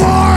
for